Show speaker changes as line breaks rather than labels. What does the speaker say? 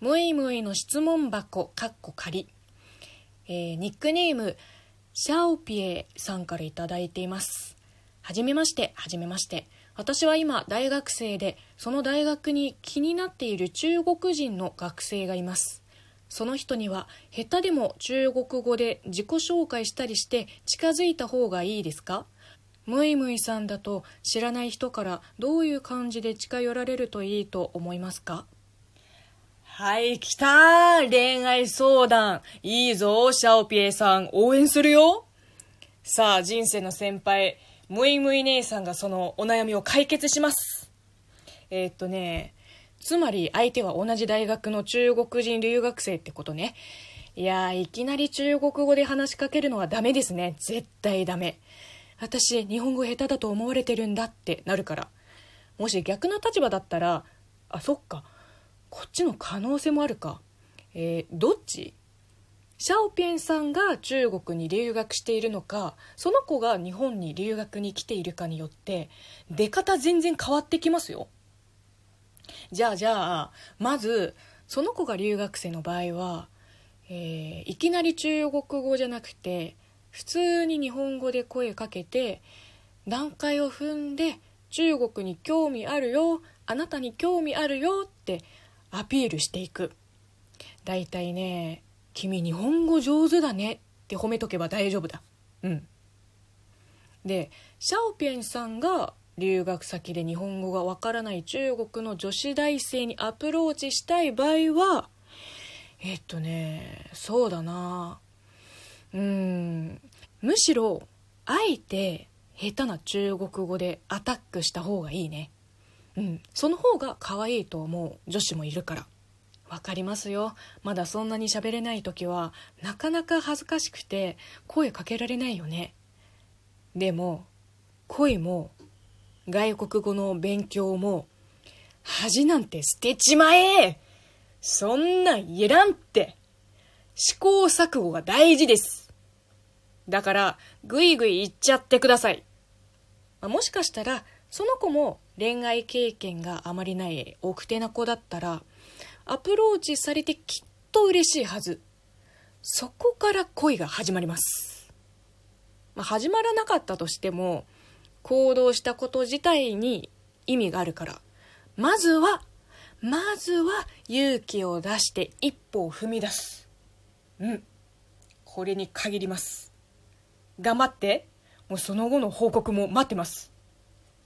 むいむいの質問箱、かっこ仮。えー、ニックネーム、シャオピエさんからいただいています。はじめまして、はじめまして。私は今、大学生で、その大学に気になっている中国人の学生がいます。その人には、下手でも中国語で自己紹介したりして近づいた方がいいですか？むいむいさんだと知らない人からどういう感じで近寄られるといいと思いますか？
はい、来た恋愛相談。いいぞ、シャオピエさん。応援するよ。さあ、人生の先輩、むいむい姉さんがそのお悩みを解決します。えー、っとね、つまり相手は同じ大学の中国人留学生ってことね。いやー、いきなり中国語で話しかけるのはダメですね。絶対ダメ。私、日本語下手だと思われてるんだってなるから。もし逆の立場だったら、あ、そっか。こっちの可能性もあるか。えー、どっち？シャオピエンさんが中国に留学しているのかその子が日本に留学に来ているかによって出方全然変わってきますよじゃあじゃあまずその子が留学生の場合は、えー、いきなり中国語じゃなくて普通に日本語で声かけて段階を踏んで中国に興味あるよあなたに興味あるよってアピールしていく。だいたいね「君日本語上手だね」って褒めとけば大丈夫だ。うん。でシャオピエンさんが留学先で日本語がわからない中国の女子大生にアプローチしたい場合はえっとねそうだな。うん。むしろあえて下手な中国語でアタックした方がいいね。うん、その方が可愛いと思う女子もいるから。わかりますよ。まだそんなに喋れない時はなかなか恥ずかしくて声かけられないよね。でも恋も外国語の勉強も恥なんて捨てちまえ。そんなんいらんって。試行錯誤が大事です。だからぐいぐい言っちゃってください、あ、もしかしたらその子も恋愛経験があまりない奥手な子だったらアプローチされてきっと嬉しいはず。そこから恋が始まります、まあ、始まらなかったとしても行動したこと自体に意味があるからまずはまずは勇気を出して一歩を踏み出す。うん。これに限ります。頑張って。もうその後の報告も待ってます。